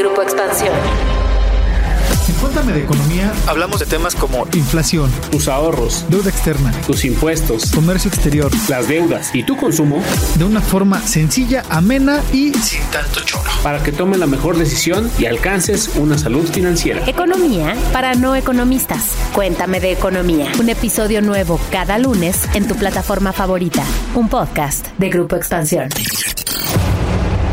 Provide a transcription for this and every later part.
Grupo Expansión. Cuéntame de economía. Hablamos de temas como inflación, tus ahorros, deuda externa, tus impuestos, comercio exterior, las deudas y tu consumo de una forma sencilla, amena y sin tanto choro. Para que tome la mejor decisión y alcances una salud financiera. Economía para no economistas. Cuéntame de economía. Un episodio nuevo cada lunes en tu plataforma favorita. Un podcast de Grupo Expansión.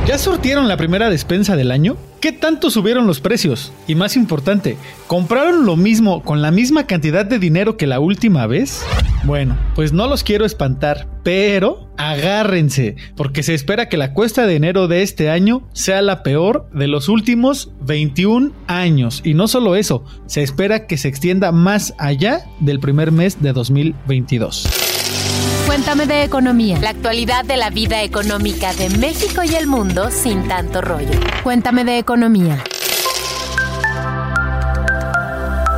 ¿Ya surtieron la primera despensa del año? ¿Qué tanto subieron los precios? Y más importante, ¿compraron lo mismo con la misma cantidad de dinero que la última vez? Bueno, pues no los quiero espantar, pero agárrense, porque se espera que la cuesta de enero de este año sea la peor de los últimos 21 años. Y no solo eso, se espera que se extienda más allá del primer mes de 2022. Cuéntame de economía. La actualidad de la vida económica de México y el mundo sin tanto rollo. Cuéntame de economía.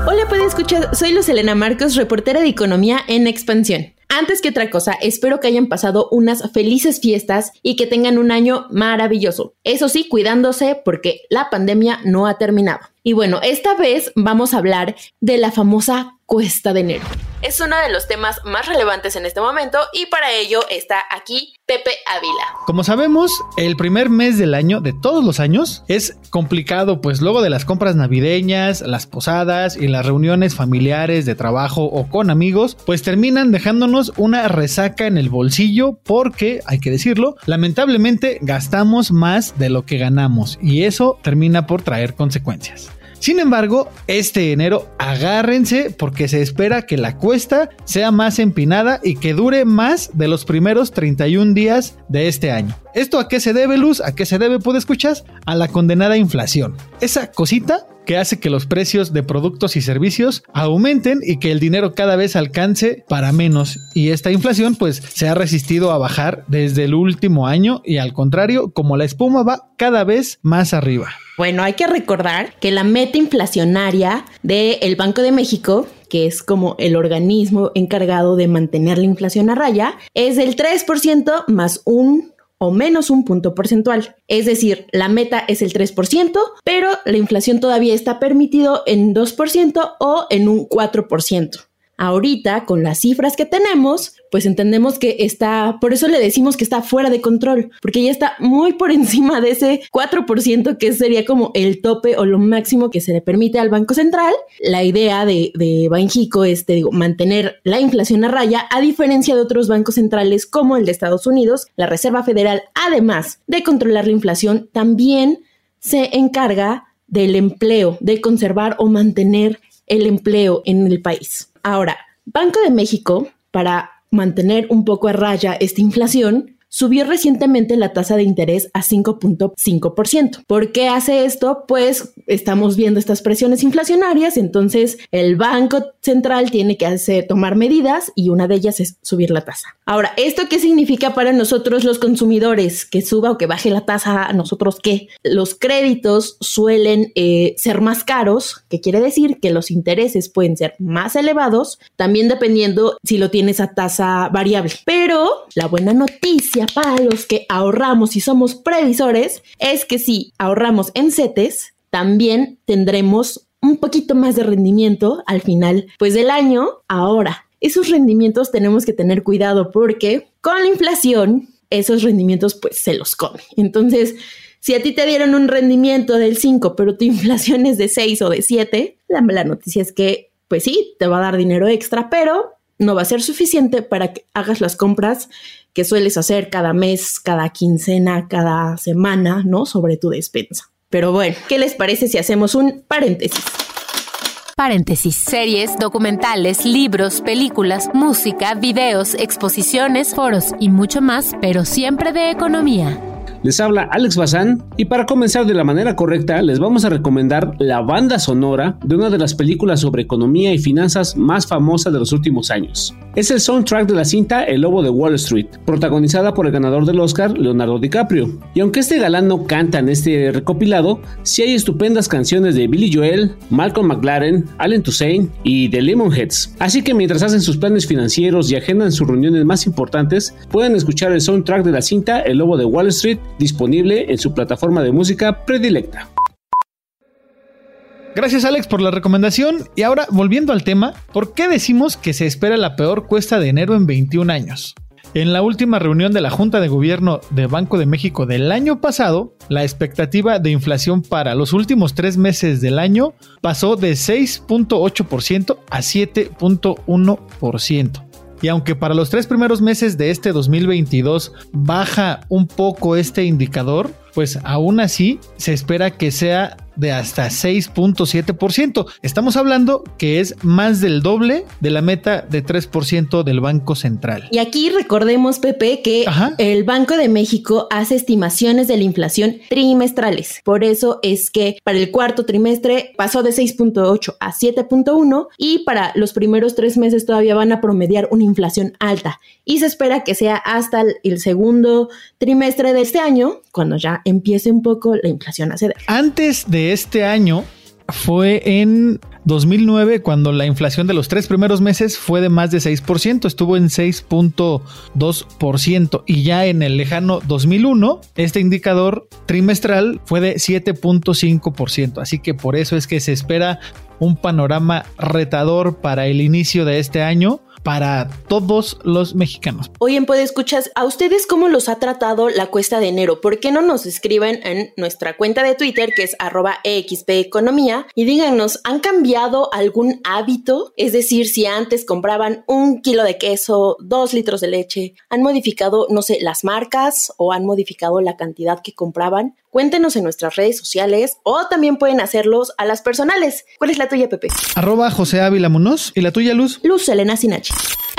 Hola, puede escuchar. Soy Luz Elena Marcos, reportera de Economía en Expansión. Antes que otra cosa, espero que hayan pasado unas felices fiestas y que tengan un año maravilloso. Eso sí, cuidándose porque la pandemia no ha terminado. Y bueno, esta vez vamos a hablar de la famosa cuesta de enero. Es uno de los temas más relevantes en este momento y para ello está aquí Pepe Ávila. Como sabemos, el primer mes del año, de todos los años, es complicado, pues luego de las compras navideñas, las posadas y las reuniones familiares de trabajo o con amigos, pues terminan dejándonos una resaca en el bolsillo porque, hay que decirlo, lamentablemente gastamos más de lo que ganamos y eso termina por traer consecuencias. Sin embargo, este enero agárrense porque se espera que la cuesta sea más empinada y que dure más de los primeros 31 días de este año. ¿Esto a qué se debe, Luz? ¿A qué se debe, puede escuchar? A la condenada inflación. Esa cosita que hace que los precios de productos y servicios aumenten y que el dinero cada vez alcance para menos. Y esta inflación pues se ha resistido a bajar desde el último año y al contrario, como la espuma va cada vez más arriba. Bueno, hay que recordar que la meta inflacionaria del Banco de México que es como el organismo encargado de mantener la inflación a raya, es del 3% más un o menos un punto porcentual. Es decir, la meta es el 3%, pero la inflación todavía está permitido en 2% o en un 4%. Ahorita, con las cifras que tenemos, pues entendemos que está, por eso le decimos que está fuera de control, porque ya está muy por encima de ese 4% que sería como el tope o lo máximo que se le permite al Banco Central. La idea de, de Banjico es, mantener la inflación a raya, a diferencia de otros bancos centrales como el de Estados Unidos, la Reserva Federal, además de controlar la inflación, también se encarga del empleo, de conservar o mantener el empleo en el país. Ahora, Banco de México, para mantener un poco a raya esta inflación, subió recientemente la tasa de interés a 5.5%. ¿Por qué hace esto? Pues estamos viendo estas presiones inflacionarias, entonces el Banco Central tiene que hacer, tomar medidas y una de ellas es subir la tasa. Ahora, ¿esto qué significa para nosotros los consumidores? Que suba o que baje la tasa, ¿a nosotros qué? Los créditos suelen eh, ser más caros, que quiere decir que los intereses pueden ser más elevados, también dependiendo si lo tienes a tasa variable. Pero la buena noticia para los que ahorramos y somos previsores es que si ahorramos en CETES, también tendremos un poquito más de rendimiento al final pues del año. Ahora, esos rendimientos tenemos que tener cuidado porque con la inflación esos rendimientos pues se los come. Entonces, si a ti te dieron un rendimiento del 5, pero tu inflación es de 6 o de 7, la mala noticia es que pues sí, te va a dar dinero extra, pero no va a ser suficiente para que hagas las compras que sueles hacer cada mes, cada quincena, cada semana, ¿no? Sobre tu despensa. Pero bueno, ¿qué les parece si hacemos un paréntesis? Paréntesis. Series, documentales, libros, películas, música, videos, exposiciones, foros y mucho más, pero siempre de economía. Les habla Alex Bazán y para comenzar de la manera correcta les vamos a recomendar la banda sonora de una de las películas sobre economía y finanzas más famosas de los últimos años. Es el soundtrack de la cinta El Lobo de Wall Street, protagonizada por el ganador del Oscar, Leonardo DiCaprio. Y aunque este galán no canta en este recopilado, sí hay estupendas canciones de Billy Joel, Malcolm McLaren, Allen Toussaint y The Lemonheads. Así que mientras hacen sus planes financieros y agendan sus reuniones más importantes, pueden escuchar el soundtrack de la cinta El Lobo de Wall Street disponible en su plataforma de música predilecta. Gracias Alex por la recomendación y ahora volviendo al tema, ¿por qué decimos que se espera la peor cuesta de enero en 21 años? En la última reunión de la Junta de Gobierno de Banco de México del año pasado, la expectativa de inflación para los últimos tres meses del año pasó de 6.8% a 7.1%. Y aunque para los tres primeros meses de este 2022 baja un poco este indicador, pues aún así se espera que sea de hasta 6.7%. Estamos hablando que es más del doble de la meta de 3% del Banco Central. Y aquí recordemos, Pepe, que Ajá. el Banco de México hace estimaciones de la inflación trimestrales. Por eso es que para el cuarto trimestre pasó de 6.8 a 7.1 y para los primeros tres meses todavía van a promediar una inflación alta. Y se espera que sea hasta el- el segundo trimestre de este año, cuando ya empiece un poco la inflación a ceder. Antes de este año fue en 2009 cuando la inflación de los tres primeros meses fue de más de 6%, estuvo en 6.2% y ya en el lejano 2001 este indicador trimestral fue de 7.5%, así que por eso es que se espera un panorama retador para el inicio de este año para todos los mexicanos. Hoy en Puede Escuchas, ¿a ustedes cómo los ha tratado la cuesta de enero? ¿Por qué no nos escriben en nuestra cuenta de Twitter, que es arroba Economía, y díganos, ¿han cambiado algún hábito? Es decir, si antes compraban un kilo de queso, dos litros de leche, ¿han modificado, no sé, las marcas o han modificado la cantidad que compraban? Cuéntenos en nuestras redes sociales o también pueden hacerlos a las personales. ¿Cuál es la tuya, Pepe? Arroba José Ávila Munoz y la tuya Luz. Luz Elena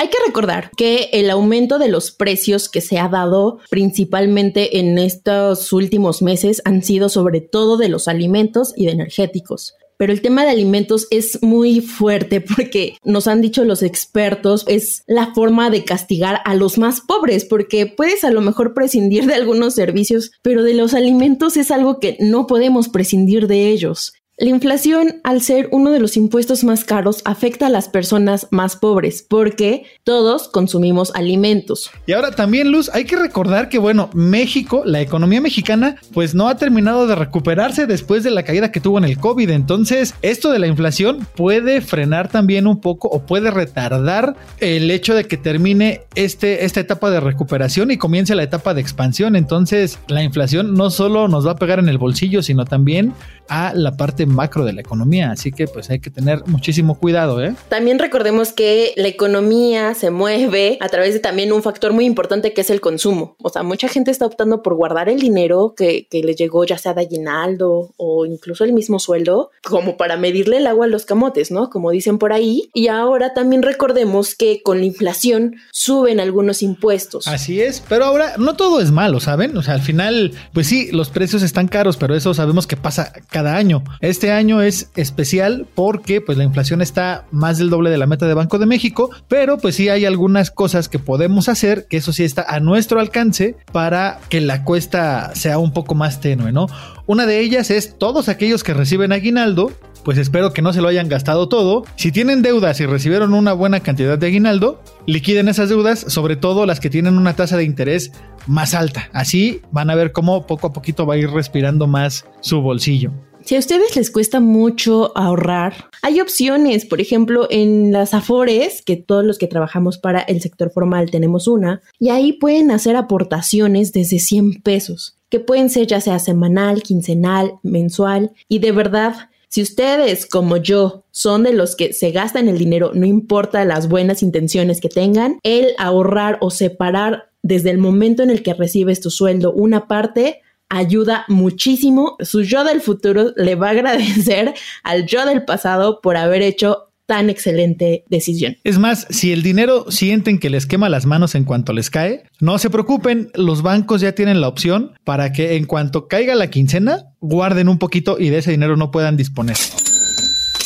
Hay que recordar que el aumento de los precios que se ha dado principalmente en estos últimos meses han sido sobre todo de los alimentos y de energéticos. Pero el tema de alimentos es muy fuerte porque nos han dicho los expertos, es la forma de castigar a los más pobres, porque puedes a lo mejor prescindir de algunos servicios, pero de los alimentos es algo que no podemos prescindir de ellos. La inflación, al ser uno de los impuestos más caros, afecta a las personas más pobres porque todos consumimos alimentos. Y ahora también, Luz, hay que recordar que, bueno, México, la economía mexicana, pues no ha terminado de recuperarse después de la caída que tuvo en el COVID. Entonces, esto de la inflación puede frenar también un poco o puede retardar el hecho de que termine este, esta etapa de recuperación y comience la etapa de expansión. Entonces, la inflación no solo nos va a pegar en el bolsillo, sino también a la parte macro de la economía. Así que, pues hay que tener muchísimo cuidado, ¿eh? También recordemos que la economía se mueve a través de también un factor muy importante que es el consumo. O sea, mucha gente está optando por guardar el dinero que, que le llegó ya sea de aguinaldo o incluso el mismo sueldo, como para medirle el agua a los camotes, ¿no? Como dicen por ahí. Y ahora también recordemos que con la inflación suben algunos impuestos. Así es, pero ahora no todo es malo, ¿saben? O sea, al final, pues sí, los precios están caros, pero eso sabemos que pasa cada año. Este año es especial porque pues la inflación está más del doble de la meta de Banco de México, pero pues sí hay algunas cosas que podemos hacer, que eso sí está a nuestro alcance para que la cuesta sea un poco más tenue, ¿no? Una de ellas es todos aquellos que reciben aguinaldo, pues espero que no se lo hayan gastado todo. Si tienen deudas y recibieron una buena cantidad de aguinaldo, liquiden esas deudas, sobre todo las que tienen una tasa de interés más alta. Así van a ver cómo poco a poquito va a ir respirando más su bolsillo. Si a ustedes les cuesta mucho ahorrar, hay opciones, por ejemplo, en las Afores, que todos los que trabajamos para el sector formal tenemos una, y ahí pueden hacer aportaciones desde 100 pesos, que pueden ser ya sea semanal, quincenal, mensual, y de verdad, si ustedes, como yo, son de los que se gastan el dinero, no importa las buenas intenciones que tengan, el ahorrar o separar desde el momento en el que recibes tu sueldo una parte, ayuda muchísimo. Su yo del futuro le va a agradecer al yo del pasado por haber hecho tan excelente decisión. Es más, si el dinero sienten que les quema las manos en cuanto les cae, no se preocupen, los bancos ya tienen la opción para que en cuanto caiga la quincena, guarden un poquito y de ese dinero no puedan disponer.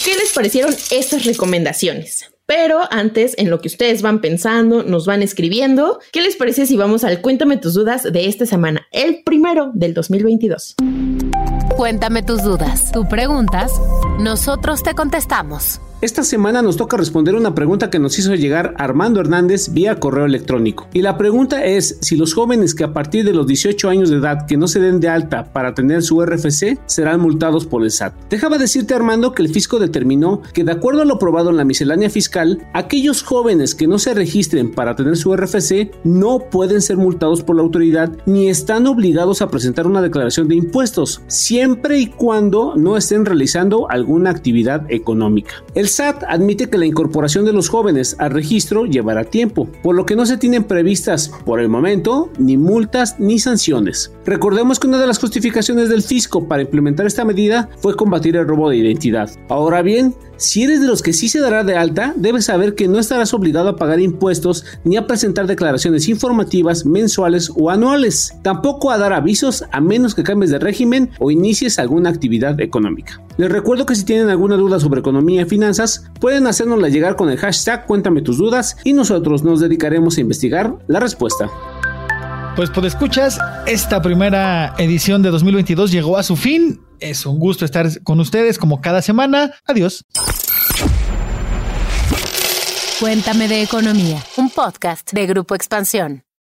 ¿Qué les parecieron estas recomendaciones? Pero antes, en lo que ustedes van pensando, nos van escribiendo, ¿qué les parece si vamos al Cuéntame tus dudas de esta semana, el primero del 2022? Cuéntame tus dudas, tus preguntas, nosotros te contestamos. Esta semana nos toca responder una pregunta que nos hizo llegar Armando Hernández vía correo electrónico. Y la pregunta es si los jóvenes que a partir de los 18 años de edad que no se den de alta para tener su RFC serán multados por el SAT. Déjame decirte Armando que el fisco determinó que de acuerdo a lo aprobado en la miscelánea fiscal, aquellos jóvenes que no se registren para tener su RFC no pueden ser multados por la autoridad ni están obligados a presentar una declaración de impuestos, siempre y cuando no estén realizando alguna actividad económica. El SAT admite que la incorporación de los jóvenes al registro llevará tiempo, por lo que no se tienen previstas por el momento ni multas ni sanciones. Recordemos que una de las justificaciones del fisco para implementar esta medida fue combatir el robo de identidad. Ahora bien, si eres de los que sí se dará de alta, debes saber que no estarás obligado a pagar impuestos ni a presentar declaraciones informativas mensuales o anuales, tampoco a dar avisos a menos que cambies de régimen o inicies alguna actividad económica. Les recuerdo que si tienen alguna duda sobre economía y finanzas, pueden hacérnosla llegar con el hashtag Cuéntame tus dudas y nosotros nos dedicaremos a investigar la respuesta. Pues por escuchas, esta primera edición de 2022 llegó a su fin. Es un gusto estar con ustedes como cada semana. Adiós. Cuéntame de economía, un podcast de Grupo Expansión.